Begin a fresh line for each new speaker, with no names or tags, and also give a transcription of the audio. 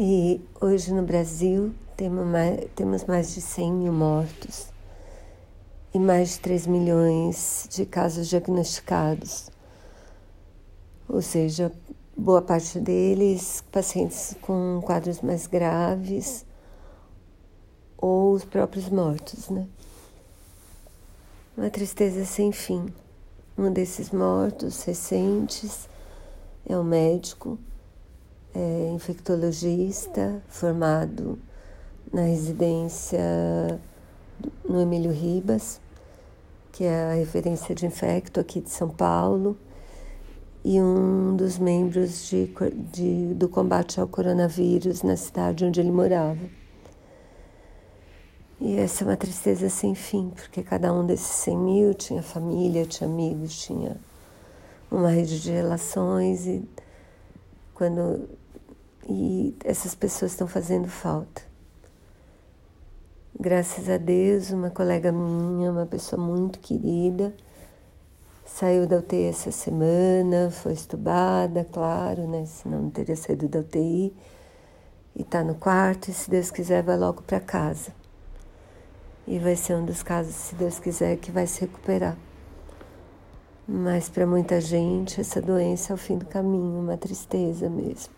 E hoje no Brasil temos mais, temos mais de 100 mil mortos e mais de 3 milhões de casos diagnosticados. Ou seja, boa parte deles pacientes com quadros mais graves ou os próprios mortos, né? Uma tristeza sem fim. Um desses mortos recentes é um médico é infectologista formado na residência no Emílio Ribas, que é a referência de infecto aqui de São Paulo, e um dos membros de, de, do combate ao coronavírus na cidade onde ele morava. E essa é uma tristeza sem fim, porque cada um desses 100 mil tinha família, tinha amigos, tinha uma rede de relações e quando e essas pessoas estão fazendo falta. Graças a Deus, uma colega minha, uma pessoa muito querida, saiu da UTI essa semana, foi estubada, claro, né? Senão não teria saído da UTI. E está no quarto e, se Deus quiser, vai logo para casa. E vai ser um dos casos, se Deus quiser, que vai se recuperar. Mas para muita gente, essa doença é o fim do caminho, uma tristeza mesmo.